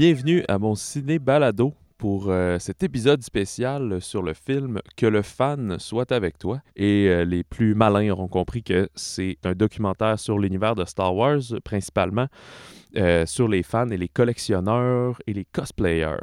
Bienvenue à mon ciné balado pour euh, cet épisode spécial sur le film Que le fan soit avec toi. Et euh, les plus malins auront compris que c'est un documentaire sur l'univers de Star Wars, principalement euh, sur les fans et les collectionneurs et les cosplayers.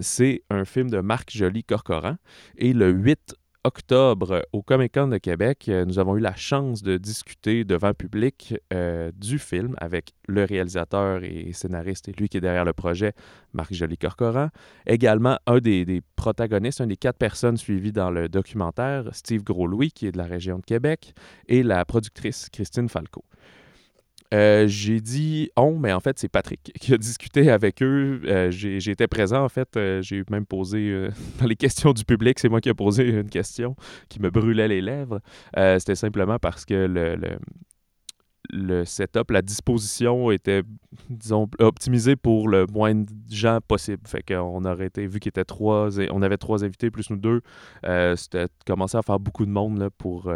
c'est un film de Marc Joly-Corcoran. Et le 8 octobre au Comic Con de Québec, euh, nous avons eu la chance de discuter devant public euh, du film avec le réalisateur et scénariste et lui qui est derrière le projet, Marc Joly-Corcoran. Également, un des, protagonistes, un des quatre personnes suivies dans le documentaire, Steve Gros-Louis, qui est de la région de Québec, et la productrice Christine Falco. Euh, j'ai dit on, mais en fait, c'est Patrick qui a discuté avec eux. Euh, J'étais présent, en fait. Euh, j'ai même posé dans les questions du public, c'est moi qui ai posé une question qui me brûlait les lèvres. C'était simplement parce que le, setup, la disposition était, disons, optimisée pour le moins de gens possible. Fait qu'on aurait été, vu qu'il était trois, on avait trois invités plus nous deux, c'était commencé à faire beaucoup de monde là, pour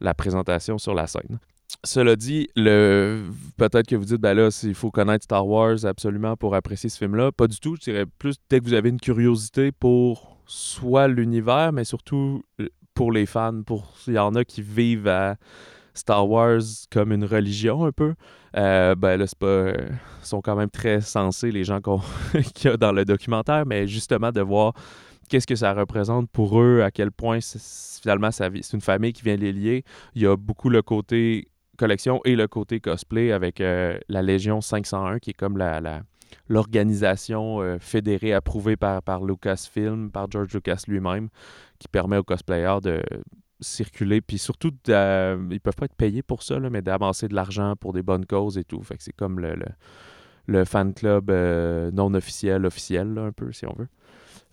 la présentation sur la scène. Cela dit, le... peut-être que vous dites, ben là, il faut connaître Star Wars absolument pour apprécier ce film-là. Pas du tout. Je dirais plus dès que vous avez une curiosité pour soit l'univers, mais surtout euh, pour les fans. Pour Il y en a qui vivent à Star Wars comme une religion un peu. Euh, ben là, c'est pas. Euh, sont quand même très sensés, les gens qu'il y a dans le documentaire, mais justement de voir qu'est-ce que ça représente pour eux, à quel point finalement c'est une famille qui vient les lier. Il y a beaucoup le côté collection et le côté cosplay avec euh, la Légion 501, qui est comme la, l'organisation euh, fédérée approuvée par, par Lucasfilm, par George Lucas lui-même, qui permet aux cosplayers de circuler, puis surtout, ils peuvent pas être payés pour ça, mais d'avancer de l'argent pour des bonnes causes et tout. Fait que c'est comme le, le, fan club euh, non officiel, officiel, un peu, si on veut.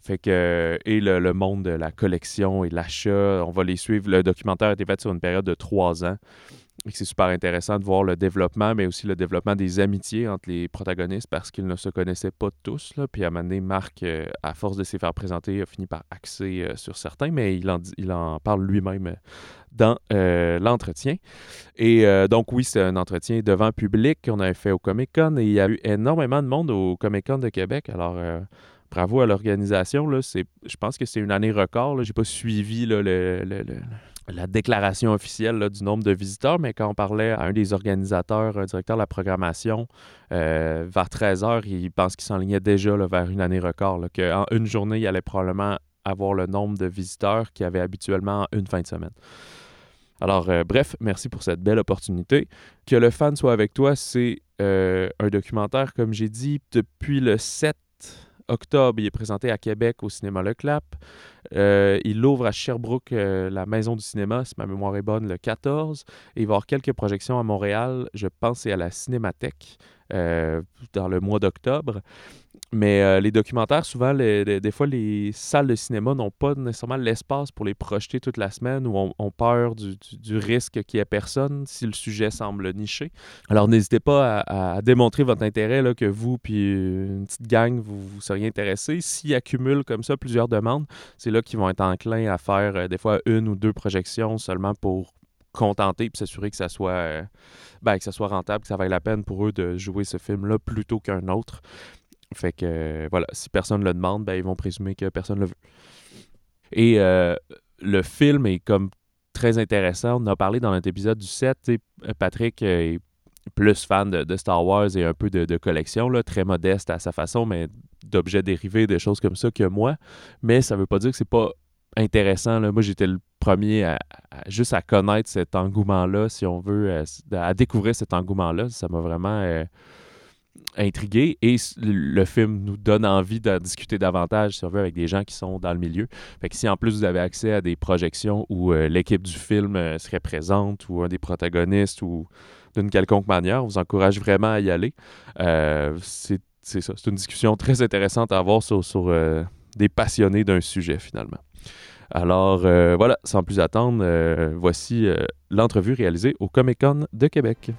Fait que, et le, le, monde de la collection et l'achat, on va les suivre. Le documentaire a été fait sur une période de trois ans c'est super intéressant de voir le développement, mais aussi le développement des amitiés entre les protagonistes parce qu'ils ne se connaissaient pas tous. Puis à un moment donné, Marc, euh, à force de s'y faire présenter, a fini par axer euh, sur certains, mais il en, parle lui-même euh, dans l'entretien. Et donc oui, c'est un entretien devant public qu'on avait fait au Comic Con et il y a eu énormément de monde au Comic Con de Québec. Alors bravo à l'organisation. Je pense que c'est une année record. Je n'ai pas suivi le, la déclaration officielle du nombre de visiteurs, mais quand on parlait à un des organisateurs, un directeur de la programmation, euh, vers 13 heures, il pense qu'il s'enlignait déjà vers une année record, qu'en une journée, il allait probablement avoir le nombre de visiteurs qu'il avait habituellement en une fin de semaine. Alors, euh, bref, merci pour cette belle opportunité. Que le fan soit avec toi, c'est euh, un documentaire, comme j'ai dit, depuis le 7 octobre, il est présenté à Québec au cinéma Le Clap. Euh, il ouvre à Sherbrooke, euh, la maison du cinéma, si ma mémoire est bonne, le 14. Et il va quelques projections à Montréal, je pense c'est à la Cinémathèque euh, dans le mois d'octobre. Mais euh, les documentaires, souvent, des fois, les salles de cinéma n'ont pas nécessairement l'espace pour les projeter toute la semaine ou ont, peur du, risque qu'il n'y ait personne si le sujet semble niché. Alors, n'hésitez pas à, démontrer votre intérêt, là, que vous puis une petite gang, vous, vous seriez intéressés. S'ils accumulent comme ça plusieurs demandes, c'est là qu'ils vont être enclins à faire euh, des fois une ou deux projections seulement pour contenter et s'assurer que ça soit euh, ben, que ça soit rentable, que ça vaille la peine pour eux de jouer ce film-là plutôt qu'un autre. Fait que euh, voilà, si personne le demande, ben, ils vont présumer que personne le veut. Et euh, le film est comme très intéressant. On a parlé dans notre épisode du 7. Patrick est plus fan de, Star Wars et un peu de, collection, là, très modeste à sa façon, mais d'objets dérivés, des choses comme ça que moi. Mais ça veut pas dire que c'est pas intéressant. Là. Moi, j'étais le premier à, juste à connaître cet engouement-là, si on veut, à, à découvrir cet engouement-là. Ça m'a vraiment intrigué et le film nous donne envie d'en discuter davantage, si on avec des gens qui sont dans le milieu. Fait que si en plus vous avez accès à des projections où euh, l'équipe du film euh, serait présente ou un des protagonistes ou d'une quelconque manière, on vous encourage vraiment à y aller. Euh, c'est ça, c'est une discussion très intéressante à avoir sur, sur des passionnés d'un sujet finalement. Alors voilà, sans plus attendre, voici l'entrevue réalisée au Comic de Québec.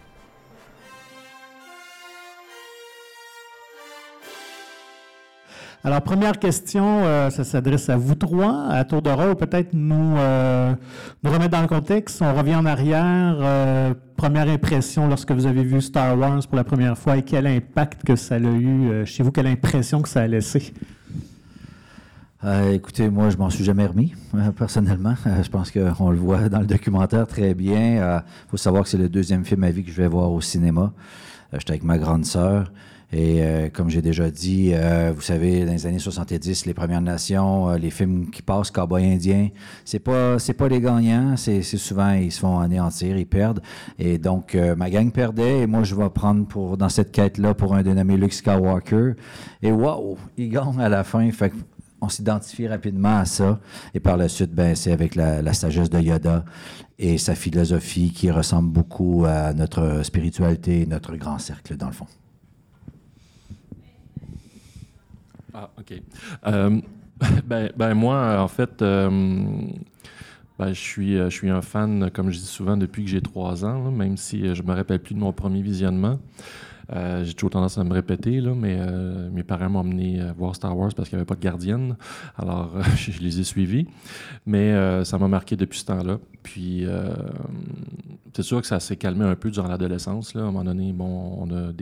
Alors, première question, euh, ça s'adresse à vous trois, à tour de rôle, peut-être nous, euh, remettre dans le contexte. On revient en arrière. Euh, première impression lorsque vous avez vu Star Wars pour la première fois et quel impact que ça a eu chez vous, quelle impression que ça a laissé? écoutez, moi, je m'en suis jamais remis, personnellement. je pense qu'on le voit dans le documentaire très bien. Il faut savoir que c'est le deuxième film à vie que je vais voir au cinéma. J'étais avec ma grande sœur. Et euh, comme j'ai déjà dit, euh, vous savez, dans les années 70, les Premières Nations, euh, les films qui passent, Cowboy Indien, c'est pas c'est pas les gagnants, c'est souvent ils se font anéantir, ils perdent. Et donc ma gang perdait et moi je vais prendre pour dans cette quête là pour un dénommé Luke Skywalker. Et waouh, il gagne à la fin. On s'identifie rapidement à ça. Et par la suite, ben, c'est avec la, la, sagesse de Yoda et sa philosophie qui ressemble beaucoup à notre spiritualité et notre grand cercle, dans le fond. Ah, OK. Euh, ben, ben, moi, en fait, euh, ben, je, suis, euh, je suis un fan, comme je dis souvent, depuis que j'ai trois ans, même si je me rappelle plus de mon premier visionnement. j'ai toujours tendance à me répéter, là, mais mes parents m'ont amené voir Star Wars parce qu'il n'y avait pas de gardienne. Alors, je les ai suivis. Mais ça m'a marqué depuis ce temps-là. Puis, c'est sûr que ça s'est calmé un peu durant l'adolescence. À un moment donné, bon, on a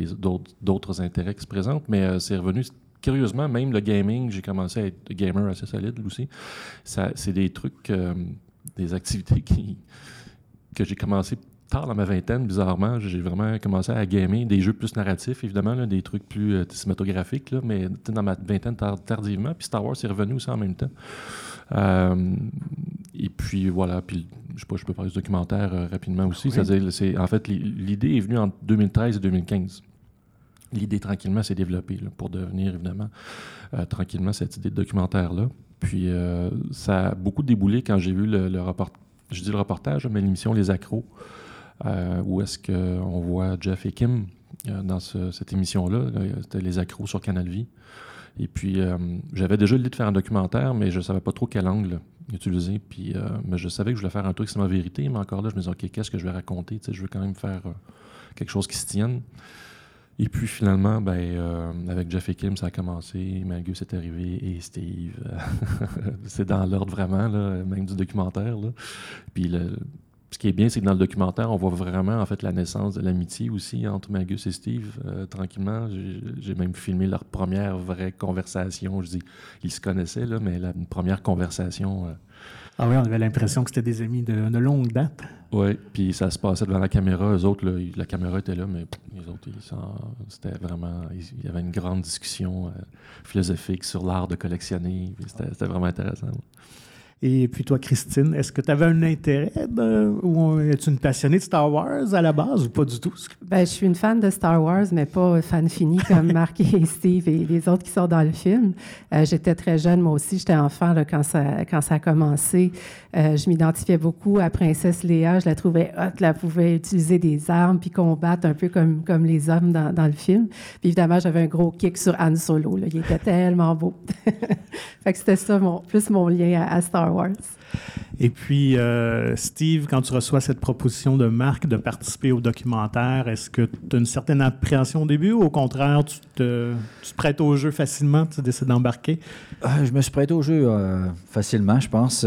d'autres intérêts qui se présentent, mais c'est revenu curieusement, même le gaming, j'ai commencé à être gamer assez solide aussi. C'est des trucs, euh, des activités qui, que j'ai commencé tard dans ma vingtaine, bizarrement. J'ai vraiment commencé à gamer des jeux plus narratifs, évidemment, des trucs plus euh, cinématographiques, là, mais dans ma vingtaine tardivement. Puis Star Wars est revenu aussi en même temps. Euh, et puis voilà, puis je sais pas, je peux parler du documentaire rapidement aussi. C'est en fait l'idée est venue en 2013 et 2015 l'idée tranquillement s'est développée pour devenir évidemment euh, tranquillement cette idée de documentaire-là. Puis euh, ça a beaucoup déboulé quand j'ai vu le, reportage, je dis le reportage, mais l'émission Les Accros, euh, où est-ce qu'on voit Jeff et Kim dans cette émission-là. C'était Les Accros sur Canal Vie. Et puis j'avais déjà l'idée de faire un documentaire, mais je ne savais pas trop quel angle utiliser. Puis, mais je savais que je voulais faire un truc, c'est ma vérité, mais encore là, je me disais, OK, qu'est-ce que je vais raconter? je veux quand même faire quelque chose qui se tienne. Et puis finalement, ben, euh, avec Jeff et Kim, ça a commencé. Magus est arrivé et Steve. c'est dans l'ordre vraiment, là, même du documentaire. Puis ce qui est bien, c'est que dans le documentaire, on voit vraiment en fait la naissance de l'amitié aussi entre Magus et Steve. Euh, tranquillement, j'ai même filmé leur première vraie conversation. Je dis, ils se connaissaient là, mais la première conversation. Euh, ah oui, on avait l'impression que c'était des amis de, longue date. Oui, puis ça se passait devant la caméra. Eux autres, la caméra était là, mais les autres, c'était vraiment. Il y avait une grande discussion euh, philosophique sur l'art de collectionner. C'était vraiment intéressant. Et puis toi, Christine, est-ce que tu avais un intérêt ou es-tu une passionnée de Star Wars à la base ou pas du tout? Ben, je suis une fan de Star Wars, mais pas fan fini comme Marc et Steve et les autres qui sont dans le film. Euh, j'étais très jeune, moi aussi, j'étais enfant là, quand, ça, quand ça a commencé. Euh, je m'identifiais beaucoup à Princesse Léa. Je la trouvais hot. Elle pouvait utiliser des armes puis combattre un peu comme, comme les hommes dans, dans le film. Puis évidemment, j'avais un gros kick sur Han Solo. Là. Il était tellement beau. fait que c'était ça, mon, plus mon lien à, Star Wars. Et puis, euh, Steve, quand tu reçois cette proposition de Marc de participer au documentaire, est-ce que tu as une certaine appréhension au début ou au contraire, tu te, tu te prêtes au jeu facilement, tu décides d'embarquer? je me suis prêté au jeu facilement, je pense.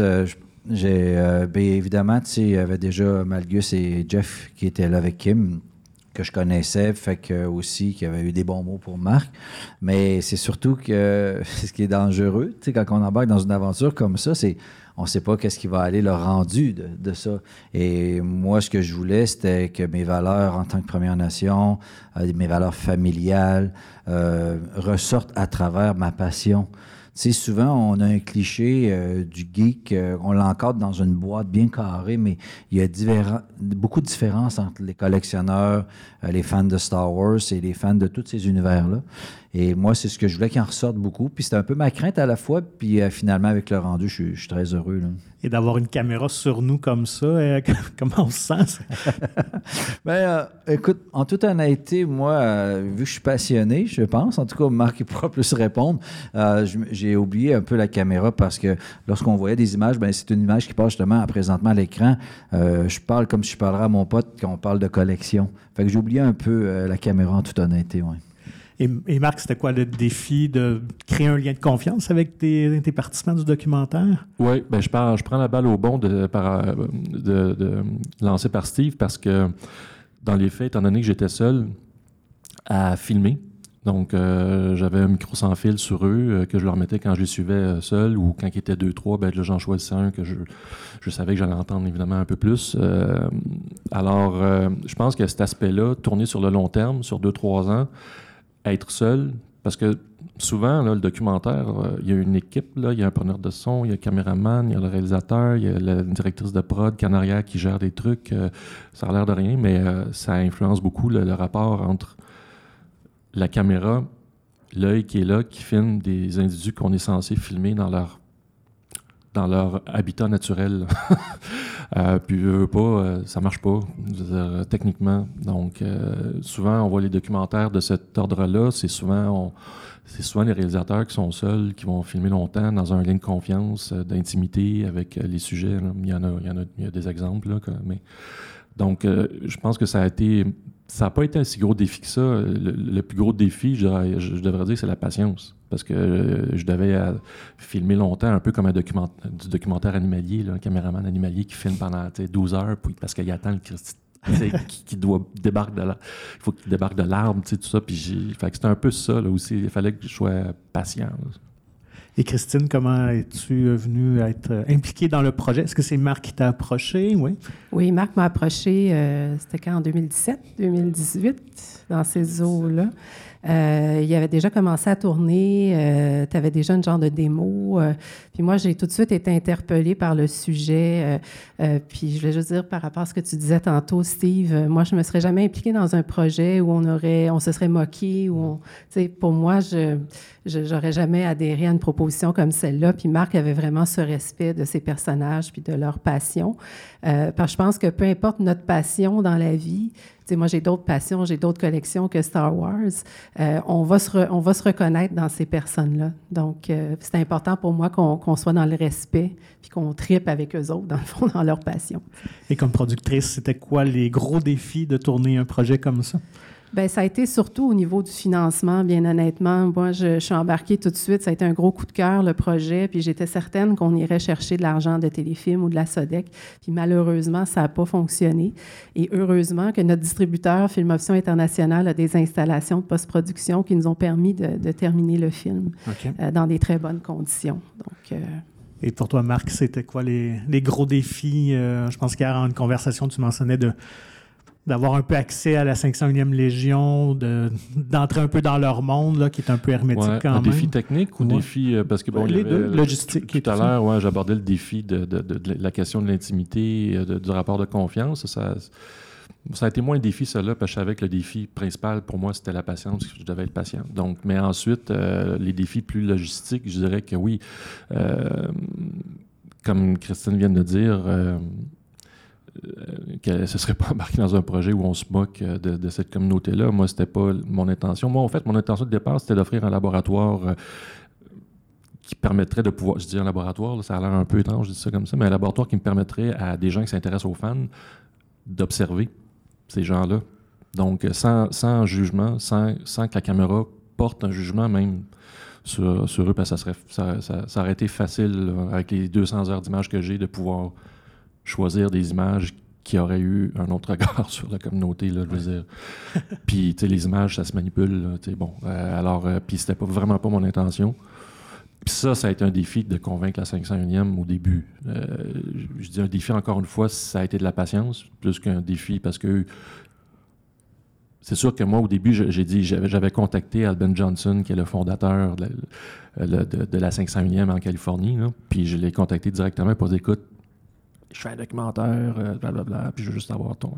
J'ai, euh, bien évidemment, tu sais, il y avait déjà Malgus et Jeff qui étaient là avec Kim, que je connaissais, fait que aussi qui avait eu des bons mots pour Marc. Mais c'est surtout que ce qui est dangereux, tu sais, quand on embarque dans une aventure comme ça, c'est on ne sait pas qu'est-ce qui va aller le rendu de, ça. Et moi, ce que je voulais, c'était que mes valeurs en tant que Première Nation, euh, mes valeurs familiales, euh, ressortent à travers ma passion sais, souvent, on a un cliché euh, du geek, euh, on l'encadre dans une boîte bien carrée, mais il y a beaucoup de différences entre les collectionneurs, euh, les fans de Star Wars et les fans de tous ces univers-là. Et moi, c'est ce que je voulais qu'il en ressorte beaucoup. Puis c'était un peu ma crainte à la fois. Puis finalement, avec le rendu, je suis, très heureux. Et d'avoir une caméra sur nous comme ça, comment on se sent? ben, écoute, en toute honnêteté, moi, vu que je suis passionné, je pense, en tout cas, Marc pourra plus répondre, j'ai j'ai oublié un peu la caméra parce que lorsqu'on voyait des images, ben, c'est une image qui passe justement présentement à l'écran. Euh, je parle comme si je parlerais à mon pote quand on parle de collection. Fait que j'ai oublié un peu euh, la caméra en toute honnêteté, ouais. Et, Marc, c'était quoi le défi de créer un lien de confiance avec tes, participants du documentaire? Oui, ben je, je prends la balle au bon de, par, de, lancé par Steve parce que dans les faits, étant donné que j'étais seul à filmer, donc, euh, j'avais un micro sans fil sur eux euh, que je leur mettais quand je les suivais euh, seul ou quand ils étaient deux, trois, ben, j'en choisissais un que je, je savais que j'allais entendre évidemment un peu plus. alors, je pense que cet aspect-là, tourner sur le long terme, sur deux, trois ans, être seul, parce que souvent, le documentaire, il y a une équipe, il y a un preneur de son, il y a le caméraman, il y a le réalisateur, il y a la directrice de prod, Canaria, qui gère des trucs. ça a l'air de rien, mais ça influence beaucoup le rapport entre la caméra, l'œil qui est là, qui filme des individus qu'on est censé filmer dans leur dans leur habitat naturel. euh, puis eux, pas, euh, ça marche pas, techniquement. Donc, euh, souvent, on voit les documentaires de cet ordre-là. C'est souvent, souvent les réalisateurs qui sont seuls, qui vont filmer longtemps dans un lien de confiance, euh, d'intimité avec les sujets. Il y en a, il y en a, il y a des exemples, là, mais donc, je pense que ça a été ça n'a pas été un si gros défi que ça. Le, plus gros défi, je, devrais dire, c'est la patience. Parce que euh, je devais euh, filmer longtemps, un peu comme un document, du documentaire animalier, un caméraman animalier qui filme pendant 12 heures parce qu'il attend le Christ qui, qui, doit débarquer de il faut qu'il débarque de l'arbre, tout ça. Puis c'était un peu ça là, aussi. Il fallait que je sois patient. Et Christine, comment es-tu venue être impliquée dans le projet? Est-ce que c'est Marc qui t'a approché? Oui. Oui, Marc m'a approché, euh, c'était quand, en 2017, 2018, dans ces eaux-là. Euh, il avait déjà commencé à tourner, euh, tu avais déjà une genre de démo. Euh, puis moi, j'ai tout de suite été interpellée par le sujet. puis je vais juste dire par rapport à ce que tu disais tantôt, Steve, moi, je me serais jamais impliquée dans un projet où on aurait, on se serait moqué. Où pour moi, je j'aurais jamais adhéré à une proposition comme celle-là. Puis Marc avait vraiment ce respect de ses personnages puis de leur passion. Parce que je pense que peu importe notre passion dans la vie, moi, j'ai d'autres passions, j'ai d'autres collections que Star Wars. Euh, on, va se on va se reconnaître dans ces personnes-là. Donc, euh, c'est important pour moi qu'on soit dans le respect puis qu'on tripe avec eux autres, dans le fond, dans leur passion. Et comme productrice, c'était quoi les gros défis de tourner un projet comme ça? Bien, ça a été surtout au niveau du financement, bien honnêtement. Moi, je, suis embarquée tout de suite. Ça a été un gros coup de cœur, le projet. Puis j'étais certaine qu'on irait chercher de l'argent de Téléfilm ou de la Sodec. Puis malheureusement, ça n'a pas fonctionné. Et heureusement que notre distributeur, Film Option International, a des installations de post-production qui nous ont permis de, terminer le film euh, dans des très bonnes conditions. Donc. Euh, et pour toi, Marc, c'était quoi les, gros défis? Euh, je pense qu'hier, en une conversation, tu mentionnais de d'avoir un peu accès à la 501e Légion, d'entrer un peu dans leur monde, là, qui est un peu hermétique quand un défi technique ou défi... Euh, parce que, bon, les deux, logistique. Tout à l'heure, ouais, j'abordais le défi de, la question de l'intimité, euh, du rapport de confiance. Ça, ça a été moins un défi, cela, parce que je savais que le défi principal pour moi, c'était la patience, je devais être patient. Donc, mais ensuite, euh, les défis plus logistiques, je dirais que oui, comme Christine vient de dire, euh, ne se serait pas embarquée dans un projet où on se moque euh, de, cette communauté-là. Moi, c'était pas mon intention. Moi, en fait, mon intention de départ, c'était d'offrir un laboratoire euh, qui permettrait de pouvoir, je dis un laboratoire, ça a l'air un peu étrange, je dis ça comme ça, mais un laboratoire qui me permettrait à des gens qui s'intéressent aux fans d'observer ces gens-là. Donc, sans, sans jugement, sans, sans, que la caméra porte un jugement même sur, eux, parce que ça, serait, ça, ça, ça aurait été facile, avec les 200 heures d'image que j'ai, de pouvoir choisir des images qui auraient eu un autre regard sur la communauté, là, je veux dire. puis, tu sais, les images, ça se manipule, tu sais, bon. Euh, alors, euh, puis c'était pas, vraiment pas mon intention. Puis ça, ça a été un défi de convaincre la 501e au début. Euh, je dis un défi, encore une fois, ça a été de la patience, plus qu'un défi, parce que c'est sûr que moi, au début, j'ai dit, j'avais contacté Alben Johnson, qui est le fondateur de la, de, la 501e en Californie, là, puis je l'ai contacté directement pour dire, écoute, je fais un documentaire, euh, blablabla, puis je veux juste avoir ton,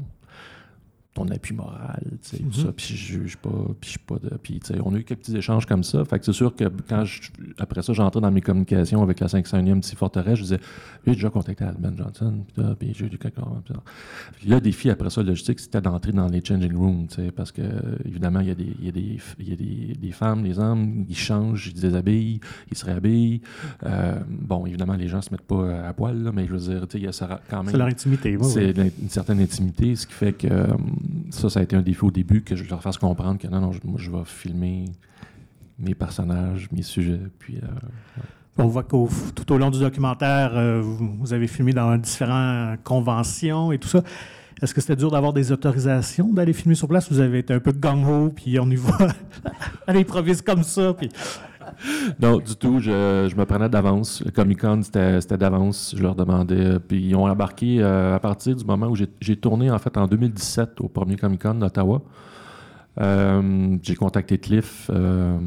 ton appui moral, tu sais, ça, mhm. puis je juge pas, puis je suis pas de... Puis, tu sais, on a eu quelques petits échanges comme ça, fait que c'est sûr que quand je, après ça, j'entrais dans mes communications avec la 501e petit forteresse, je disais, j'ai déjà contacté Alban Johnson, puis j'ai eu quelqu'un... Le défi après ça, logistique, c'était d'entrer dans les changing rooms, tu sais, parce que, évidemment, il y a des, y a des, y a des, des femmes, des hommes, ils changent, ils se déshabillent, ils se réhabillent. Euh, bon, évidemment, les gens se mettent pas à poil, là, mais je veux dire, tu sais, il y a ça quand même... C'est leur intimité, C'est une certaine intimité, ce qui fait que ça, ça a été un défi au début, que je leur fasse comprendre que non, non, je- moi, je vais filmer mes personnages, mes sujets. Puis, euh, On voit que tout au long du documentaire, euh, vous, avez filmé dans différentes conventions et tout ça. Est-ce que c'était dur d'avoir des autorisations d'aller filmer sur place? Vous avez été un peu gang-ho, puis on y va à l'improvise comme ça. Non, du tout. Je, me prenais d'avance. Le Comic Con, c'était d'avance. Je leur demandais. Puis ils ont embarqué euh, à partir du moment où j'ai- tourné, en fait, en 2017 au premier Comic Con d'Ottawa. Euh, j'ai contacté Cliff. euh,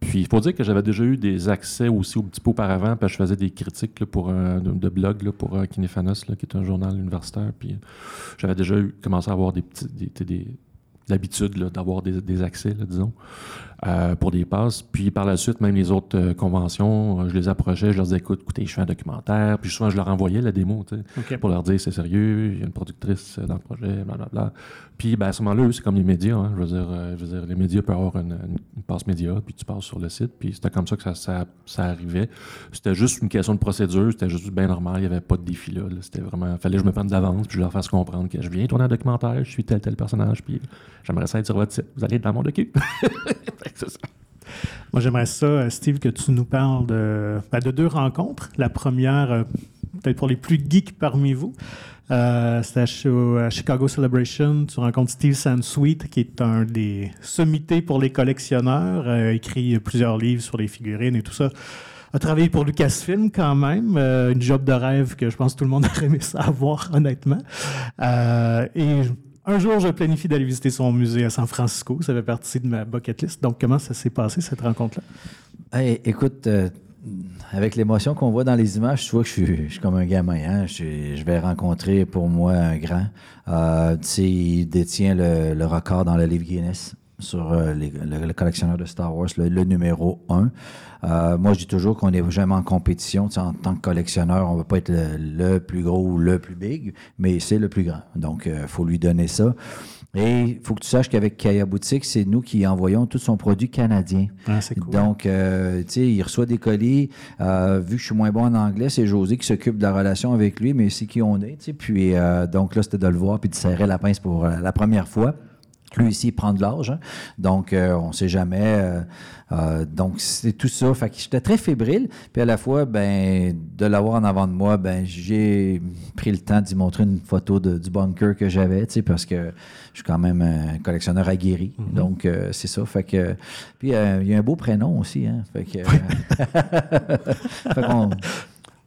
puis il faut dire que j'avais déjà eu des accès aussi un petit peu auparavant, parce que je faisais des critiques pour de, blog pour là, qui est un journal universitaire. Puis j'avais déjà commencé à avoir des petits, l'habitude d'avoir des, accès, disons, euh, pour des passes. Puis par la suite, même les autres euh, conventions, euh, je les approchais, je leur disais, écoute, écoutez, je fais un documentaire. Puis souvent, je leur envoyais la démo, pour leur dire, c'est sérieux, il y a une productrice dans le projet, blablabla. Puis ben, à ce moment-là, c'est comme les médias. hein. Je, veux dire, euh, je veux dire, les médias peuvent avoir une, une- une passe média, puis tu passes sur le site. Puis c'était comme ça que ça, ça, ça arrivait. C'était juste une question de procédure, c'était juste bien normal, il n'y avait pas de défi là. là. C'était vraiment, fallait que je me prenne d'avance, puis je leur fasse comprendre que je viens tourner un documentaire, je suis tel, tel personnage, puis j'aimerais ça être sur votre site. Vous allez être dans mon docu. C'est ça. Moi, j'aimerais ça, euh, Steve, que tu nous parles de, ben, de deux rencontres. La première, euh, peut-être pour les plus geeks parmi vous, euh, c'était à, Chi- à Chicago Celebration. Tu rencontres Steve Sansweet, qui est un des sommités pour les collectionneurs, euh, écrit plusieurs livres sur les figurines et tout ça. A travaillé pour Lucasfilm quand même, une job de rêve que je pense que tout le monde aurait aimé ça avoir, honnêtement. Euh, et un jour, je planifie d'aller visiter son musée à San Francisco. Ça fait partie de ma bucket list. Donc, comment ça s'est passé, cette rencontre-là? Écoute, euh, avec l'émotion qu'on voit dans les images, tu vois que je suis, comme un gamin. Hein? Je, vais rencontrer pour moi un grand. Euh, tu il détient le record dans le livre Guinness sur euh, les- le, le collectionneur de Star Wars, le, le numéro 1. Euh, moi, je dis toujours qu'on n'est jamais en compétition. Tu sais, en tant que collectionneur, on ne va pas être le, le plus gros ou le plus big, mais c'est le plus grand. Donc, il faut lui donner ça. Et il faut que tu saches qu'avec Kaya Boutique, c'est nous qui envoyons tout son produit canadien. Ah, c'est cool. Donc, euh, tu sais, il reçoit des colis. Euh, vu que je suis moins bon en anglais, c'est José qui s'occupe de la relation avec lui, mais c'est qui on est, tu sais. Puis, euh, donc là, c'était de le voir puis de serrer la pince pour euh, la première fois. Lui ici, il prend de l'âge, hein. donc euh, on ne sait jamais. euh, euh, donc c'est tout ça. Fait que j'étais très fébrile. Puis à la fois, ben, de l'avoir en avant de moi, ben, j'ai pris le temps d'y montrer une photo de- du bunker que j'avais, tu sais, parce que je suis quand même un collectionneur aguerri. Donc euh, c'est ça. Fait que puis il y a un beau prénom aussi, hein. Fait que fait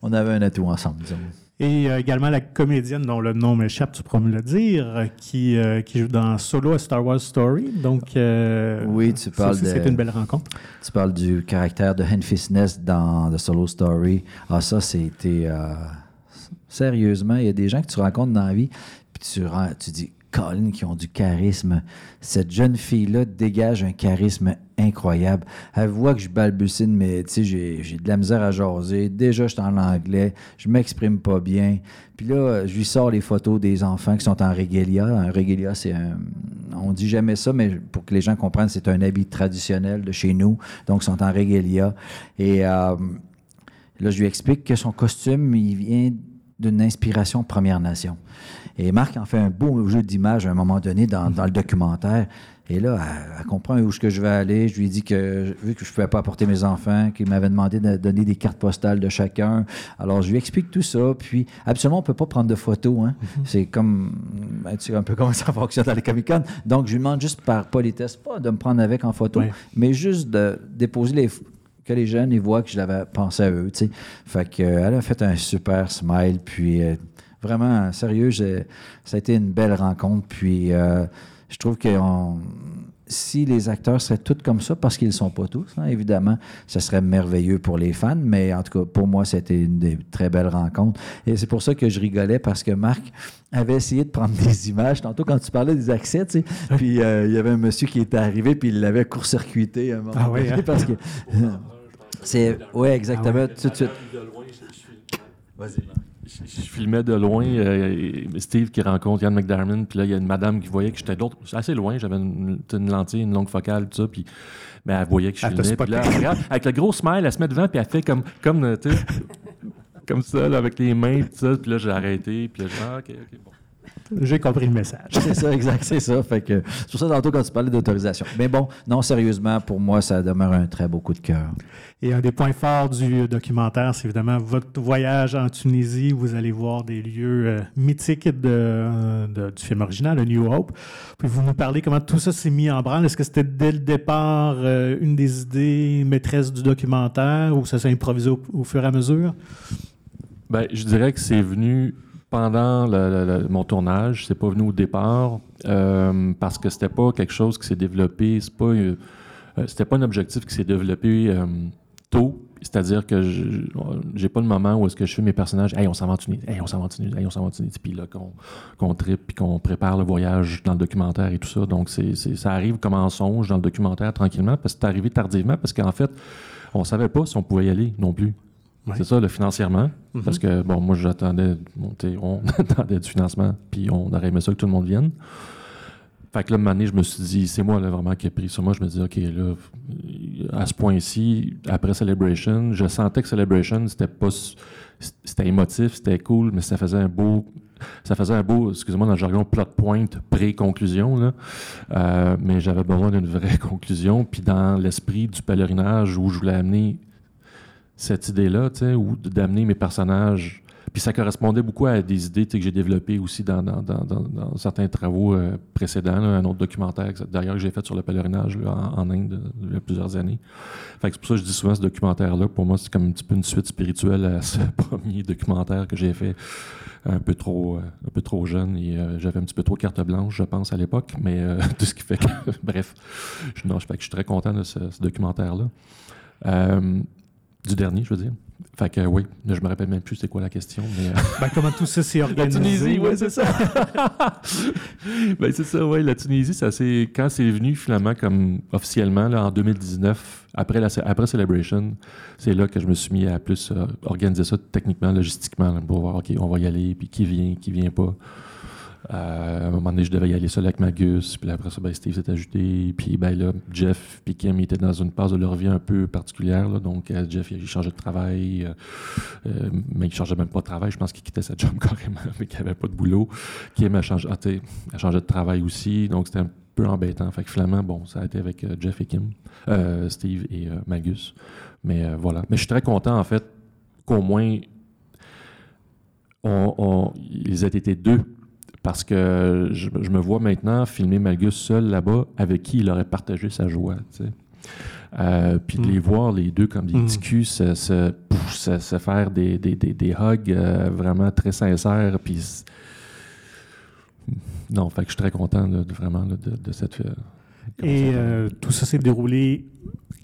on avait un atout ensemble, disons. Et euh, également la comédienne dont le nom m'échappe, tu pourras me le dire, qui, euh, qui joue dans Solo a Star Wars Story. Donc, euh, Oui, tu parles c'était une belle rencontre. Tu parles du caractère de Henfis Nest dans The Solo Story. Ah, ça, c'était. sérieusement, il y a des gens que tu rencontres dans la vie, puis tu, tu dis, Colin, qui ont du charisme. Cette jeune fille-là dégage un charisme incroyable. Elle voit que je balbucine, mais tu sais, j'ai j'ai de la misère à jaser. Déjà, je suis en anglais, je m'exprime pas bien. Puis là, je lui sors les photos des enfants qui sont en regalia. Un regalia, c'est un. On dit jamais ça, mais pour que les gens comprennent, c'est un habit traditionnel de chez nous. Donc, ils sont en regalia. Et euh, là, je lui explique que son costume, il vient d'une inspiration Première Nation. Et Marc en fait un beau jeu d'image à un moment donné dans, dans le documentaire. Et là, elle, elle comprend où est-ce que je vais aller. Je lui dis que, vu que je ne pouvais pas apporter mes enfants, qu'il m'avait demandé de donner des cartes postales de chacun. Alors, je lui explique tout ça. Puis, absolument, on ne peut pas prendre de photos. Hein. C'est comme, ben, tu sais un peu comment ça fonctionne dans les Comic-Con. Donc, je lui demande juste par politesse, pas de me prendre avec en photo, mais juste de déposer les, que les jeunes ils voient que je l'avais pensé à eux. tu sais. Fait que, euh, elle a fait un super smile. Puis euh, vraiment, sérieux, ça a été une belle rencontre. Puis euh, je trouve que on- si les acteurs seraient tous comme ça, parce qu'ils ne sont pas tous, hein, évidemment, ce serait merveilleux pour les fans. Mais en tout cas, pour moi, c'était une des très belles rencontres. Et c'est pour ça que je rigolais parce que Marc avait essayé de prendre des images. Tantôt, quand tu parlais des accès, tu sais, puis euh, il y avait un monsieur qui était arrivé, puis il l'avait court-circuité à un moment Ah oui, donné, hein? parce que... C'est, oui, exactement, tout de suite. Je, je filmais de loin euh, Steve qui rencontre Ian McDermott, puis là, il y a une madame qui voyait que j'étais l'autre, assez loin, j'avais une, une lentille, une longue focale, tout ça, puis mais elle voyait que je te filmais. Puis là, elle regarde, avec le gros smile, elle se met devant, puis elle fait comme, comme euh, comme ça, là, avec les mains, tout ça, puis là, j'ai arrêté, puis là, j'ai ah, ok, ok, bon. J'ai compris le message. C'est ça, exact, c'est ça. Fait que, c'est pour ça, tantôt, quand tu parlais d'autorisation. Mais bon, non, sérieusement, pour moi, ça demeure un très beau coup de cœur. Et un des points forts du documentaire, c'est évidemment votre voyage en Tunisie. Vous allez voir des lieux euh, mythiques de, de- du film original, A New Hope. Pouvez-vous nous parler comment tout ça s'est mis en branle? Est-ce que c'était dès le départ euh, une des idées maîtresses du documentaire ou ça s'est improvisé au, au fur et à mesure? Ben, je dirais que c'est venu pendant le- mon tournage. C'est pas venu au départ euh, parce que c'était pas quelque chose qui s'est développé. C'est pas, euh, euh, c'était pas un objectif qui s'est développé tôt. C'est-à-dire que j'ai pas le moment où est-ce que je fais mes personnages. Hey, on s'en va en. Hey, on s'en va en. Hey, on s'en va. Puis là, qu'on qu'on tripe, puis qu'on prépare le voyage dans le documentaire et tout ça. Donc, c'est- ça arrive comme en songe dans le documentaire tranquillement, parce que c'est arrivé tardivement, parce qu'en fait, on savait pas si on pouvait y aller non plus. Ouais. C'est ça, le financièrement. Mhm. Parce que, bon, moi, j'attendais, on attendait du financement, puis on aurait aimé ça que tout le monde vienne. Fait que là, année, je me suis dit, c'est moi là, vraiment qui ai pris sur moi. Je me dis, OK, là, à ce point-ci, après Celebration, je sentais que Celebration, c'était pas. C'était émotif, c'était cool, mais ça faisait un beau. Ça faisait un beau, excusez-moi, dans le jargon, plot point, pré-conclusion. là. Euh, mais j'avais besoin d'une vraie conclusion. Puis dans l'esprit du pèlerinage où je voulais amener cette idée-là, ou d'amener mes personnages. Puis ça correspondait beaucoup à des idées que j'ai développées aussi dans, dans- dans- certains travaux euh, précédents. un autre documentaire, d'ailleurs, que j'ai fait sur le pèlerinage en, Inde il y a plusieurs années. Fait c'est pour ça que je dis souvent ce documentaire-là. Pour moi, c'est comme un petit peu une suite spirituelle à ce premier documentaire que j'ai fait un peu trop, euh, un peu trop jeune et euh, j'avais un petit peu trop carte blanche, je pense, à l'époque. Mais tout ce qui fait que, bref, je, non, je, fait que je suis très content de ce, documentaire-là. Du dernier, je veux dire. Fait que oui, je me rappelle même plus c'est quoi la question, mais euh, Ben, comment tout ça s'est organisé? ouais, c'est ça. ben, c'est ça, oui. La Tunisie, ça c'est quand c'est venu finalement comme officiellement là, en 2019, après, la, après Celebration, c'est là que je me suis mis à plus euh, organiser ça techniquement, logistiquement, là, pour voir, OK, on va y aller, puis qui vient, qui vient pas. Euh, à un moment donné, je devais y aller seul avec Magus, puis après ça, ben, Steve s'est ajouté, puis ben là, Jeff puis Kim étaient dans une phase de leur vie un peu particulière, donc euh, Jeff, il changeait de travail, euh, mais il changeait même pas de travail, je pense qu'il quittait sa job carrément, mais qu'il avait pas de boulot. Kim a changé, ah, de travail aussi, donc c'était un peu embêtant. Fait que finalement, bon, ça a été avec Jeff et Kim, euh, Steve et Magus. Mais voilà. Mais je suis très content, en fait, qu'au moins, on- ils aient été deux. Parce que je, je me vois maintenant filmer Magus seul là-bas, avec qui il aurait partagé sa joie. tu sais. Euh, puis de Mm. les voir, les deux, comme des Mm. petits culs, se, se, pouf, se- se faire des, des, des, des hugs euh, vraiment très sincères. Puis non, fait que je suis très content là, de, vraiment là, de, de cette. Euh, Et ça euh, tout ça s'est déroulé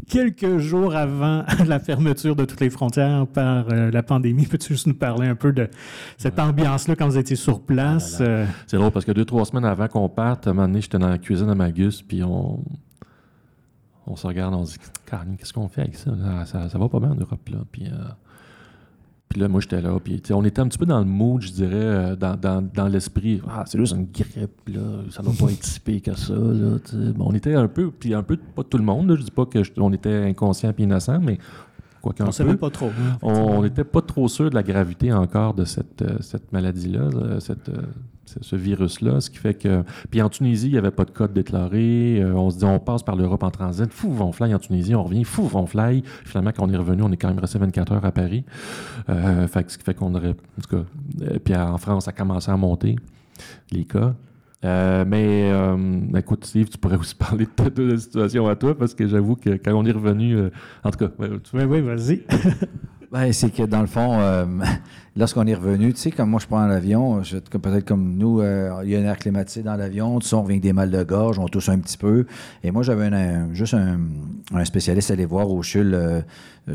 quelques jours avant la fermeture de toutes les frontières par euh, la pandémie. Peux-tu juste nous parler un peu de cette ambiance-là quand vous étiez sur place? Ah là euh, C'est drôle parce que deux, trois semaines avant qu'on parte, à un moment donné, j'étais dans la cuisine à Magus, puis on, on se regarde, on se dit, qu'est-ce qu'on fait avec ça? là? Ça, ça va pas bien en Europe, là. Puis, euh, puis là, moi, j'étais là, puis on était un petit peu dans le mood, je dirais, euh, dans, dans, dans l'esprit. Ah, c'est juste une grippe, là. Ça doit pas être si pire que ça, là. Bon, on était un peu, puis un peu, pas tout le monde, là. Je dis pas que je- on était inconscient et innocent, mais quoi qu'un on peu. ne savait pas trop. hein, On n'était pas trop sûr de la gravité encore de cette, euh, cette maladie-là, euh, cette, euh, ce, virus-là, ce qui fait que... Puis en Tunisie, il n'y avait pas de code déclaré. On se dit, on passe par l'Europe en transit. Fou, on fly en Tunisie, on revient. Fou, on fly. Finalement, quand on est revenu, on est quand même resté 24 heures à Paris. Euh, fait ce qui fait qu'on aurait... En tout cas, puis en France, ça a commencé à monter, les cas. Euh, mais euh, écoute, Steve, tu pourrais aussi parler de ta, de la situation à toi, parce que j'avoue que quand on est revenu... euh, en tout cas, tu- Oui, oui, vas-y. Ben, c'est que dans le fond, euh, lorsqu'on est revenu, tu sais, comme moi je prends l'avion, peut-être comme nous, euh, il y a un air climatisé dans l'avion, tout ça, on revient avec des mal de gorge, on tousse un petit peu. Et moi, j'avais un- un- juste un, un spécialiste à aller voir au CHUL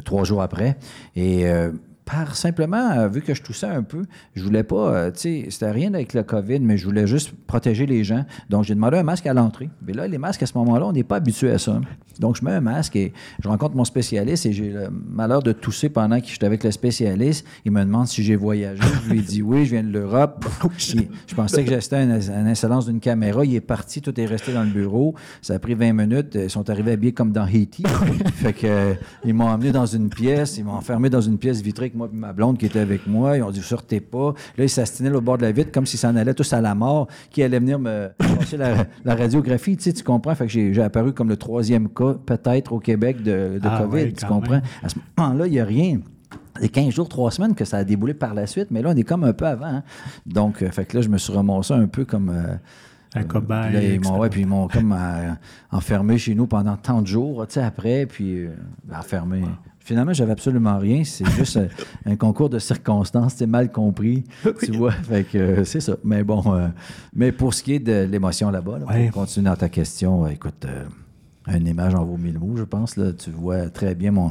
trois jours après. Et euh, par simplement, euh, vu que je toussais un peu, je voulais pas, euh, tu sais, c'était rien avec le COVID, mais je voulais juste protéger les gens. Donc, j'ai demandé un masque à l'entrée. Mais là, les masques, à ce moment-là, on n'est pas habitué à ça. Donc, je mets un masque et je rencontre mon spécialiste et j'ai le malheur de tousser pendant que j'étais avec le spécialiste. Il me demande si j'ai voyagé. Je lui ai dit oui, je viens de l'Europe. Il- Je pensais que c'était une, une d'une caméra. Il est parti, tout est resté dans le bureau. Ça a pris 20 minutes. Ils sont arrivés habillés comme dans Haiti. fait que, euh, ils m'ont emmené dans une pièce. Ils m'ont enfermé dans une pièce vitrée avec moi, puis ma blonde qui était avec moi. Ils ont dit, sortez pas. Là, ils s'astinaient au bord de la vitre comme s'ils s'en allaient tous à la mort, qui allait venir me passer la, la radiographie. Tu sais, tu comprends? Fait que j'ai apparu comme le troisième cas, peut-être, au Québec de, de Ah COVID. tu comprends? même. À ce moment-là, il n'y a rien. C'est 15 jours, 3 semaines que ça a déboulé par la suite, mais là, on est comme un peu avant. hein. Donc, euh, fait que là, je me suis ramassé un peu comme. euh, Un cobaye. puis là, ils m'ont, ouais, puis ils m'ont comme euh, enfermé chez nous pendant tant de jours, tu sais, après, puis euh, enfermé. Finalement, j'avais absolument rien. C'est juste un, un concours de circonstances, c'est mal compris, tu vois. Fait que euh, c'est ça. Mais bon, euh, mais pour ce qui est de l'émotion là-bas, là, Ouais. pour continuer dans ta question, euh, écoute, euh, une image en vaut mille mots, je pense. Là, tu vois très bien mon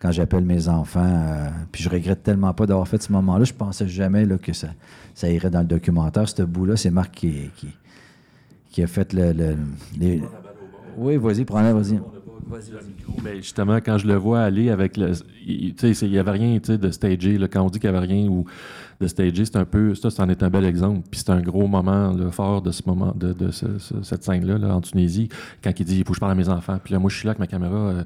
quand j'appelle mes enfants, euh, puis je regrette tellement pas d'avoir fait ce moment-là. Je pensais jamais là, que ça, ça irait dans le documentaire. Ce bout-là, c'est Marc qui, qui, qui a fait le. le- les- Oui, vas-y, prends-la, vas-y. Mais justement, quand je le vois aller avec le. il- Tu sais, c'est- il n'y avait rien de stagé. Là. Quand on dit qu'il n'y avait rien ou de stagé, c'est un peu. Ça, c'en est un bel exemple. Puis c'est un gros moment là, fort de ce moment, de, de ce- ce- cette scène-là, là, en Tunisie, quand il dit il faut que je parle à mes enfants. Puis là, moi, je suis là avec ma caméra. euh,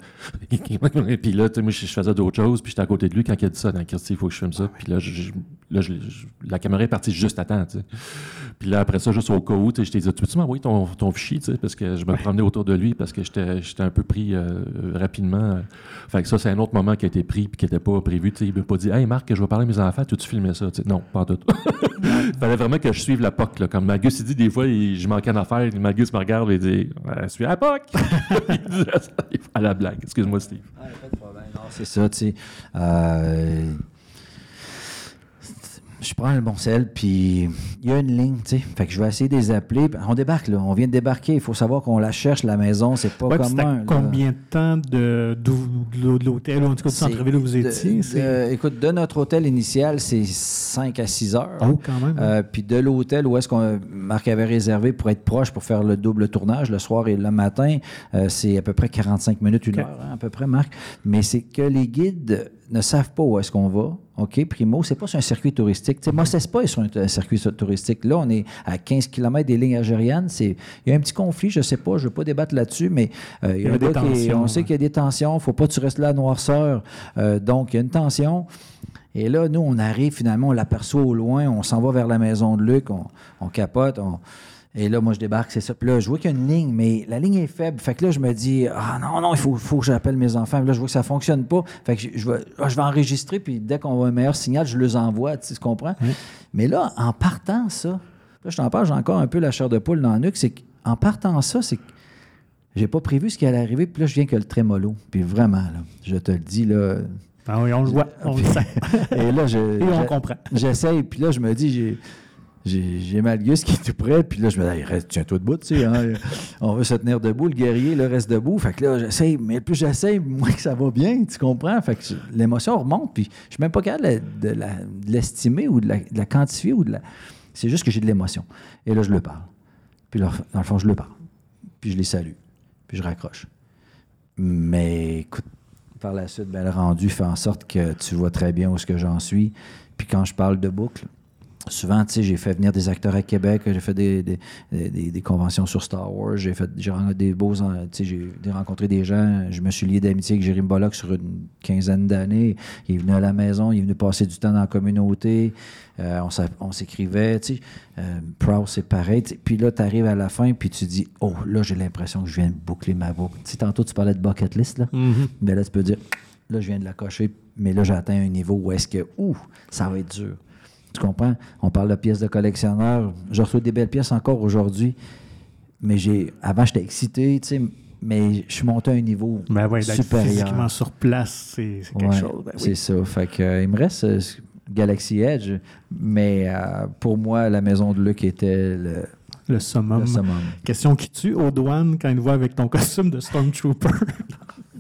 puis là, tu sais, moi, je, faisais d'autres choses. Puis j'étais à côté de lui quand il a dit ça. Dans il faut que je filme ça. Puis là, je- je- là je- je- la caméra est partie juste à temps. tu. Puis là, après ça, juste au cas où, tu je t'ai dit, tu peux-tu m'envoyer ton, ton fichier, tu parce que je me promenais autour de lui, parce que j'étais un peu pris euh, rapidement. Fait que ça, c'est un autre moment qui a été pris puis qui n'était pas prévu. Tu il m'a pas dit, hey Marc, je vais parler à mes enfants, tu filmais ça? Tu non, pas tout. Il fallait vraiment que je suive la POC. Là. Comme Magus, il dit, des fois, il- je manquais d'affaires. Magus me regarde et dit, suis à la POC. il ça à la blague. Excuse-moi, Steve. Non, c'est ça, tu sais. Euh, je prends le bon sel, puis il y a une ligne, tu sais. Fait que je vais essayer de les appeler. On débarque, là. On vient de débarquer. Il faut savoir qu'on la cherche, la maison. C'est pas Ouais, commun. combien de temps de, d'où- de l'hôtel? Ou en tout cas du C'est centre-ville où vous de- étiez? de- écoute, de notre hôtel initial, c'est 5 à 6 heures. Oh, quand même. Euh, puis de l'hôtel où est-ce qu'on Marc avait réservé pour être proche pour faire le double tournage le soir et le matin, euh, c'est à peu près 45 minutes, une heure, hein, à peu près, Marc. Mais c'est que les guides ne savent pas où est-ce qu'on va. OK, primo, c'est pas sur un circuit touristique. Tu sais, Mos Espa est sur un, un circuit touristique. Là, on est à 15 km des lignes algériennes. Il y a un petit conflit, je sais pas, je veux pas débattre là-dessus, mais euh, il y a, Il y qui on sait qu'il y a des tensions. faut pas que tu restes là à noirceur. Euh, donc, il y a une tension. Et là, nous, on arrive finalement, on l'aperçoit au loin, on s'en va vers la maison de Luc, on, on capote. on- Et là, moi, je débarque, c'est ça. Puis là, je vois qu'il y a une ligne, mais la ligne est faible. Fait que là, je me dis, ah non, non, il faut, faut que j'appelle mes enfants. Puis là, je vois que ça fonctionne pas. Fait que je, je vais, ah, je vais enregistrer, puis dès qu'on voit un meilleur signal, je les envoie, tu comprends? Mais là, en partant ça, là, je t'en parle, j'ai encore un peu la chair de poule dans le nuque, c'est qu'en partant ça, c'est que j'ai pas prévu ce qui allait arriver, puis là, je viens que le trémolo. Puis vraiment, là, je te le dis, là, Ah oui, on le voit, on le sait. et là, je, Et on comprend. j'essaye, puis là, je me dis, j'ai, Malgus qui est tout près, puis là, je me dis, reste, tiens-toi debout, tu sais, hein, on veut se tenir debout, le guerrier, le reste debout. Fait que là, j'essaye, mais plus j'essaye, moins que ça va bien, tu comprends? Fait que l'émotion remonte, puis je suis même pas capable de, l'estimer ou de la, de la quantifier ou de la. C'est juste que j'ai de l'émotion. Et là, je le parle. Puis là, dans le fond, je le parle. Puis je les salue. Puis je raccroche. Mais écoute, par la suite, ben, le rendu fait en sorte que tu vois très bien où est-ce que j'en suis. Puis quand je parle de boucle, souvent, tu sais, j'ai fait venir des acteurs à Québec, j'ai fait des, des, des- des conventions sur Star Wars, j'ai fait j'ai rencontré des beaux, tu sais, j'ai rencontré des gens, je me suis lié d'amitié avec Jérémy Bollock sur une quinzaine d'années. Il est venu à la maison, il est venu passer du temps dans la communauté, euh, on s'écrivait, tu sais. Euh, Proud, c'est pareil. Puis là, tu arrives à la fin, puis tu dis, oh, là, j'ai l'impression que je viens de boucler ma boucle. Tu sais, tantôt, tu parlais de bucket list, là. Mais là, tu peux dire, là, je viens de la cocher, mais là, j'atteins un niveau où est-ce que, ouh, ça va être dur. Tu comprends? On parle de pièces de collectionneur. Je reçois des belles pièces encore aujourd'hui, mais j'ai, avant, j'étais excité, tu sais, mais je suis monté à un niveau Ben d'être supérieur. physiquement sur place, c'est, quelque Ouais, chose. Ben oui. C'est ça. Fait que, euh, il me reste euh, Galaxy Edge, mais euh, pour moi, la maison de Luc était le, Le summum. le summum. Question qui tue aux douanes quand ils voient avec ton costume de Stormtrooper.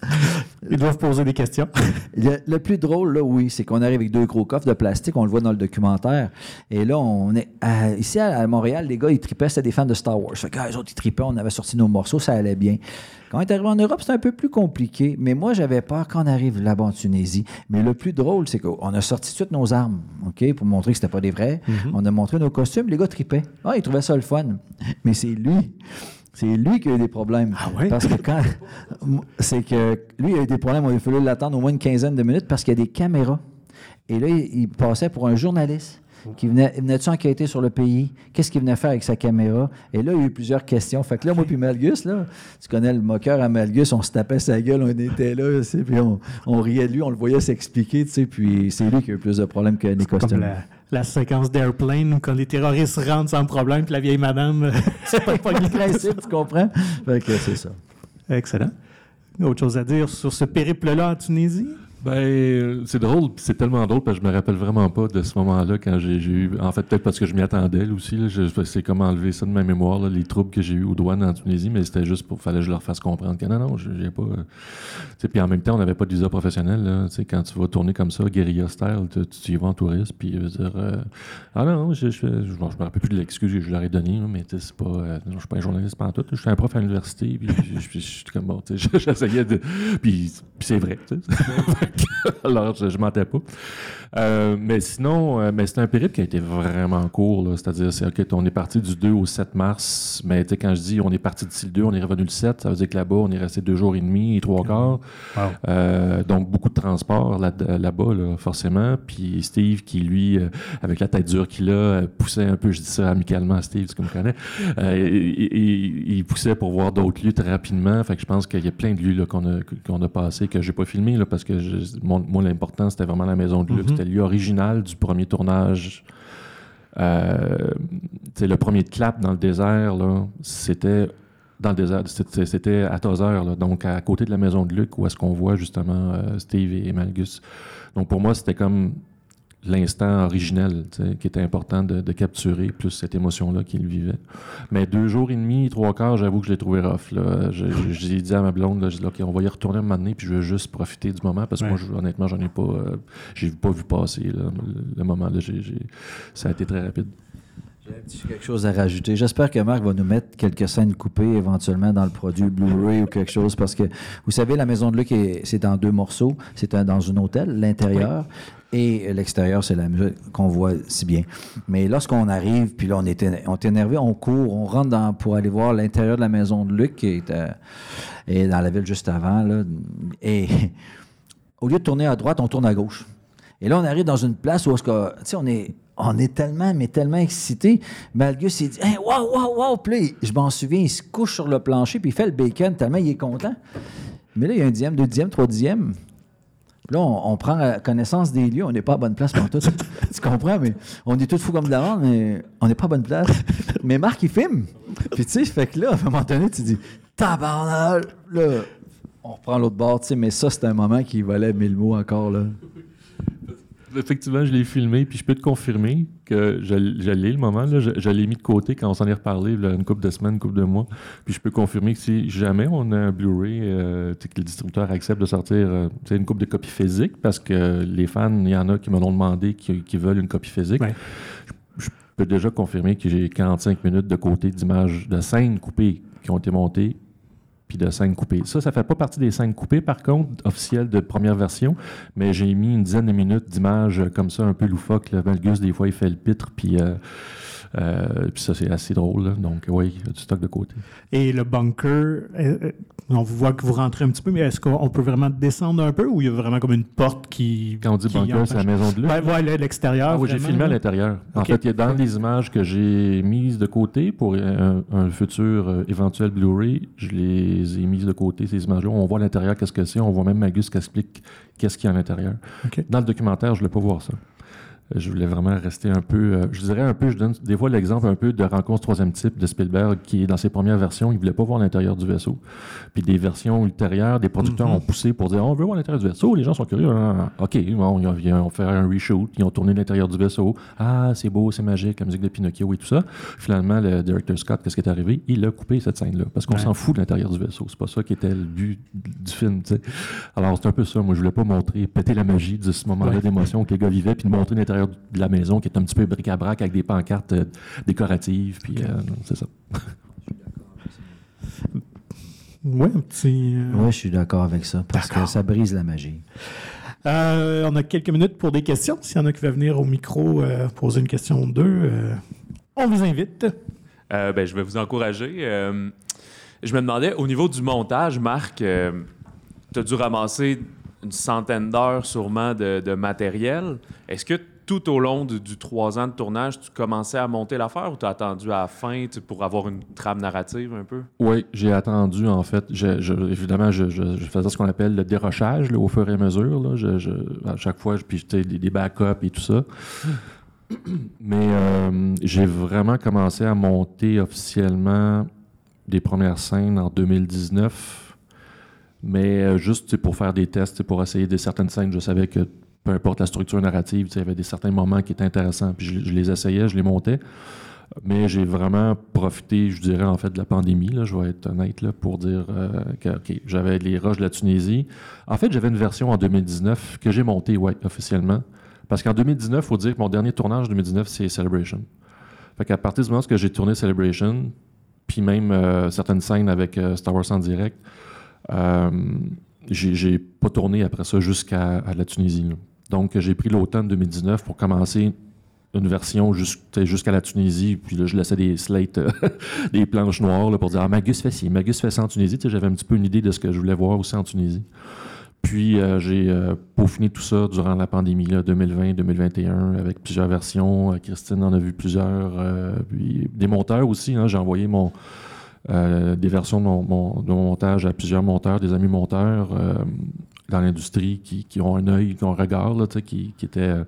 ils doivent poser des questions. Le, le plus drôle, là, oui, c'est qu'on arrive avec deux gros coffres de plastique, on le voit dans le documentaire. Et là, on est à- ici à, Montréal, les gars, ils tripaient, c'était des fans de Star Wars. Fait que, ah, les autres, ils tripaient, on avait sorti nos morceaux, ça allait bien. Quand on est arrivé en Europe, c'était un peu plus compliqué. Mais moi, j'avais peur quand on arrive là-bas en Tunisie. Mais le plus drôle, c'est qu'on a sorti tout de suite nos armes, OK, pour montrer que c'était pas des vrais. On a montré nos costumes, les gars tripaient. Ah, ils trouvaient ça le fun. Mais c'est lui. C'est lui qui a eu des problèmes. Ah ouais? Parce que quand. C'est que lui, il a eu des problèmes. Il a fallu l'attendre au moins une quinzaine de minutes parce qu'il y a des caméras. Et là, il, il passait pour un journaliste qui venait, il venait-tu enquêter sur le pays? Qu'est-ce qu'il venait faire avec sa caméra? Et là, il y a eu plusieurs questions. Fait que là, moi puis Malgus, là, tu connais le moqueur à Malgus, on se tapait sa gueule, on était là, puis on, on riait de lui, on le voyait s'expliquer, tu sais, puis c'est lui qui a eu plus de problèmes que costumes. La, séquence d'Airplane où quand les terroristes rentrent sans problème, puis la vieille madame, c'est pas pas Le principe, tu comprends? Fait que c'est ça. Excellent. Autre chose à dire sur ce périple-là en Tunisie? Ben, c'est drôle, c'est tellement drôle parce que je me rappelle vraiment pas de ce moment-là quand j'ai eu. En fait, peut-être parce que je m'y attendais aussi. C'est comme enlever ça de ma mémoire, les troubles que j'ai eu aux douanes en Tunisie, mais c'était juste pour. fallait que je leur fasse comprendre que non, non, j'ai pas. euh, puis en même temps, on n'avait pas de visa professionnel. Sais, quand tu vas tourner comme ça, guérilla style, tu, y vas en touriste, puis je veux dire. euh, ah non, je, je, je, me rappelle plus de l'excuse que je leur ai donnée, mais c'est pas. euh, je suis pas un journaliste pendant tout. Je suis un prof à l'université, puis je- suis comme bon, j'essayais de. Puis c'est vrai, tu sais. Alors, je, je mentais pas. Euh, mais sinon, euh, mais c'était un périple qui a été vraiment court. là. C'est-à-dire, c'est OK, on est parti du 2 au 7 mars. Mais quand je dis on est parti d'ici le 2, on est revenu le 7, ça veut dire que là-bas, on est resté deux jours et demi et trois quarts. Wow. Euh, donc, beaucoup de transport là- là-bas, là, forcément. Puis Steve, qui lui, euh, avec la tête dure qu'il a, euh, poussait un peu, je dis ça amicalement à Steve, tu me connais, euh, il, poussait pour voir d'autres lieux très rapidement. Fait que je pense qu'il y a plein de lieux qu'on a, qu'on a passé que j'ai pas filmé là, parce que je- mon- moi, l'important, c'était vraiment la maison de luxe. Mhm. C'était le lieu original du premier tournage. Euh, le premier clap dans le désert, là, c'était dans le désert, c'était c'était à Tozer, là, donc à côté de la maison de Luc, où est-ce qu'on voit justement euh, Steve et Malgus. Donc pour moi, c'était comme l'instant originel qui était important de, de capturer, plus cette émotion-là qu'il vivait. Mais deux jours et demi, trois quarts, j'avoue que je l'ai trouvé rough. Là. Je- je- J'ai dit à ma blonde, là, j'ai dit, OK, on va y retourner un moment donné, puis je veux juste profiter du moment, parce que Ouais. moi, je- honnêtement, j'en ai pas, euh, j'ai pas vu passer là, le, le moment. Là, ça a été très rapide. J'ai quelque chose à rajouter. J'espère que Marc va nous mettre quelques scènes coupées éventuellement dans le produit Blu-ray ou quelque chose parce que vous savez, la maison de Luc, est- c'est en deux morceaux. C'est dans un hôtel, l'intérieur. Et l'extérieur, c'est la musique qu'on voit si bien. Mais lorsqu'on arrive, puis là, on est, on est énervé, on court, on rentre dans, pour aller voir l'intérieur de la maison de Luc, qui est, euh, dans la ville juste avant. Là, et au lieu de tourner à droite, on tourne à gauche. Et là, on arrive dans une place où, on est, on est tellement, mais tellement excité. Malgus, il dit, hey, waouh, waouh, waouh. Puis là, il- je m'en souviens, il se couche sur le plancher, puis il fait le bacon tellement il est content. Mais là, il y a un dixième, deux dixièmes, trois dixièmes. Là, on, on prend connaissance des lieux, on n'est pas à bonne place pour tout. tu comprends? Mais on est tout fou comme de la vente, mais on n'est pas à bonne place. Mais Marc, il filme. Puis tu sais, fait que là, à un moment donné, tu dis, tabarnak! Là, on reprend l'autre bord, tu sais, mais ça, c'est un moment qui valait mille mots encore, là. Effectivement, je l'ai filmé, puis je peux te confirmer que l'ai le moment. Là, je, je l'ai mis de côté quand on s'en est reparlé là, une couple de semaines, une couple de mois. Puis je peux confirmer que si jamais on a un Blu-ray, euh, que le distributeur accepte de sortir euh, une coupe de copies physiques, parce que les fans, il y en a qui me l'ont demandé, qui, qui veulent une copie physique. Ouais. Je, je peux déjà confirmer que j'ai 45 minutes de côté d'images, de scènes coupées qui ont été montées puis de scènes coupées. Ça, ça fait pas partie des scènes coupées, par contre, officielles de première version, mais j'ai mis une dizaine de minutes d'images euh, comme ça, un peu loufoque. Là. Malgus, des fois, il fait le pitre, puis, euh, euh, puis ça, c'est assez drôle. là. Donc, oui, il y a du stock de côté. Et le bunker, euh, euh, on voit que vous rentrez un petit peu, mais est-ce qu'on peut vraiment descendre un peu ou il y a vraiment comme une porte qui. Quand on dit bunker, c'est la maison de Luc. Ouais, voilà, l'extérieur. Ah oui, j'ai filmé à l'intérieur. En fait, il y a dans les images que j'ai mises de côté pour un, un futur euh, éventuel Blu-ray, je les ai mises de côté, ces images-là. On voit à l'intérieur qu'est-ce que c'est. On voit même Magus qui explique qu'est-ce qu'il y a à l'intérieur. Dans le documentaire, je ne voulais pas voir ça. Je voulais vraiment rester un peu, euh, je dirais un peu, je donne des fois l'exemple un peu de Rencontre troisième type de Spielberg qui dans ses premières versions, il ne voulait pas voir l'intérieur du vaisseau. Puis des versions ultérieures, des producteurs Mhm. ont poussé pour dire on veut voir l'intérieur du vaisseau, les gens sont curieux. Ah, OK, bon, ils ont, fait un reshoot, ils ont tourné l'intérieur du vaisseau. Ah, c'est beau, c'est magique, la musique de Pinocchio et tout ça. Finalement, le directeur Scott, qu'est-ce qui est arrivé? Il a coupé cette scène-là parce qu'on Ouais. s'en fout de l'intérieur du vaisseau. C'est pas ça qui était le but du film. Alors, c'est un peu ça. Moi, je voulais pas montrer, péter la magie de ce moment-là d'émotion que les gars vivaient, puis de montrer l'intérieur de la maison qui est un petit peu bric-à-brac avec des pancartes euh, décoratives. Puis, euh, non, c'est ça. Ouais, un petit. euh, Oui, je suis d'accord avec ça, parce que ça brise la magie. Euh, on a quelques minutes pour des questions. S'il y en a qui veulent venir au micro euh, poser une question ou deux, euh, on vous invite. Euh, ben, je vais vous encourager. Euh, je me demandais, au niveau du montage, Marc, tu as dû ramasser une centaine d'heures sûrement de, de matériel. Est-ce que tout au long du, trois ans de tournage, tu commençais à monter l'affaire ou tu as attendu à la fin pour avoir une trame narrative un peu? Oui, j'ai attendu, en fait. Évidemment, je, faisais ce qu'on appelle le dérochage au fur et à mesure. à chaque fois, puis tu sais, des, backups et tout ça. Mais euh, j'ai vraiment commencé à monter officiellement des premières scènes en 2019. Mais euh, juste pour faire des tests, pour essayer des certaines scènes, je savais que peu importe la structure narrative, il y avait des certains moments qui étaient intéressants. Puis je, les essayais, je les montais. Mais j'ai vraiment profité, je dirais, en fait, de la pandémie, là, je vais être honnête, là, pour dire euh, que j'avais les roches de la Tunisie. En fait, j'avais une version en 2019 que j'ai montée, ouais, officiellement. Parce qu'en 2019, il faut dire que mon dernier tournage en 2019, c'est Celebration. Fait qu'à partir du moment où j'ai tourné Celebration, puis même euh, certaines scènes avec euh, Star Wars en direct, j'ai pas tourné après ça jusqu'à la Tunisie. Donc, j'ai pris l'automne 2019 pour commencer une version jusqu'à la Tunisie. Puis là, je laissais des slates, euh, des planches noires pour dire Ah, Magus fait ci, Magus fait ça en Tunisie. Tu sais, J'avais un petit peu une idée de ce que je voulais voir aussi en Tunisie. Puis euh, j'ai euh, peaufiné tout ça durant la pandémie, 2020-2021, avec plusieurs versions. Christine en a vu plusieurs. puis des monteurs aussi. hein. J'ai envoyé mon, des versions de de mon montage à plusieurs monteurs, des amis monteurs dans l'industrie qui, qui ont un œil, qui ont un regard, là, qui, qui étaient. euh,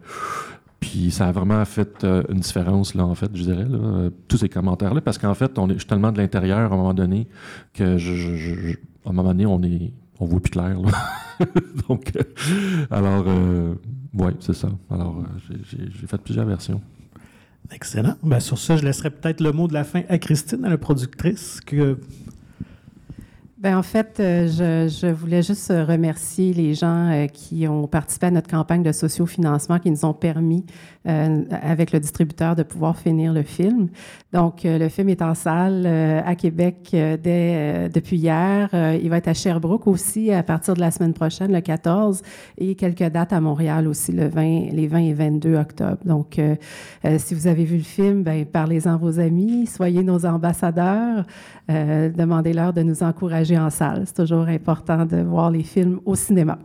puis ça a vraiment fait euh, une différence, là, en fait, je dirais, là, euh, tous ces commentaires-là, parce qu'en fait, on est, je suis tellement de l'intérieur à un moment donné que, je, à un moment donné, on est, on voit plus clair. là. Donc, alors, ouais, c'est ça. Alors, j'ai fait plusieurs versions. Excellent. Ben, sur ça, je laisserai peut-être le mot de la fin à Christine, à la productrice, que Ben, en fait, euh, je, voulais juste remercier les gens euh, qui ont participé à notre campagne de sociofinancement, qui nous ont permis, euh, avec le distributeur, de pouvoir finir le film. Donc, le film est en salle à Québec depuis hier. Il va être à Sherbrooke aussi à partir de la semaine prochaine, le 14, et quelques dates à Montréal aussi, le 20, les 20 et 22 octobre. Donc, si vous avez vu le film, ben, parlez-en à vos amis, soyez nos ambassadeurs, demandez-leur de nous encourager en salle. C'est toujours important de voir les films au cinéma.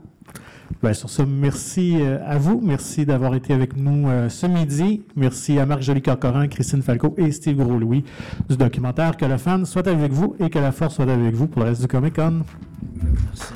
Ben, sur ça, merci euh, à vous. Merci d'avoir été avec nous euh, ce midi. Merci à Marc Joly-Corcoran, Christine Falco et Steve Gros-Louis du documentaire Que le fan soit avec vous et que la force soit avec vous pour le reste du Comic-Con. Merci.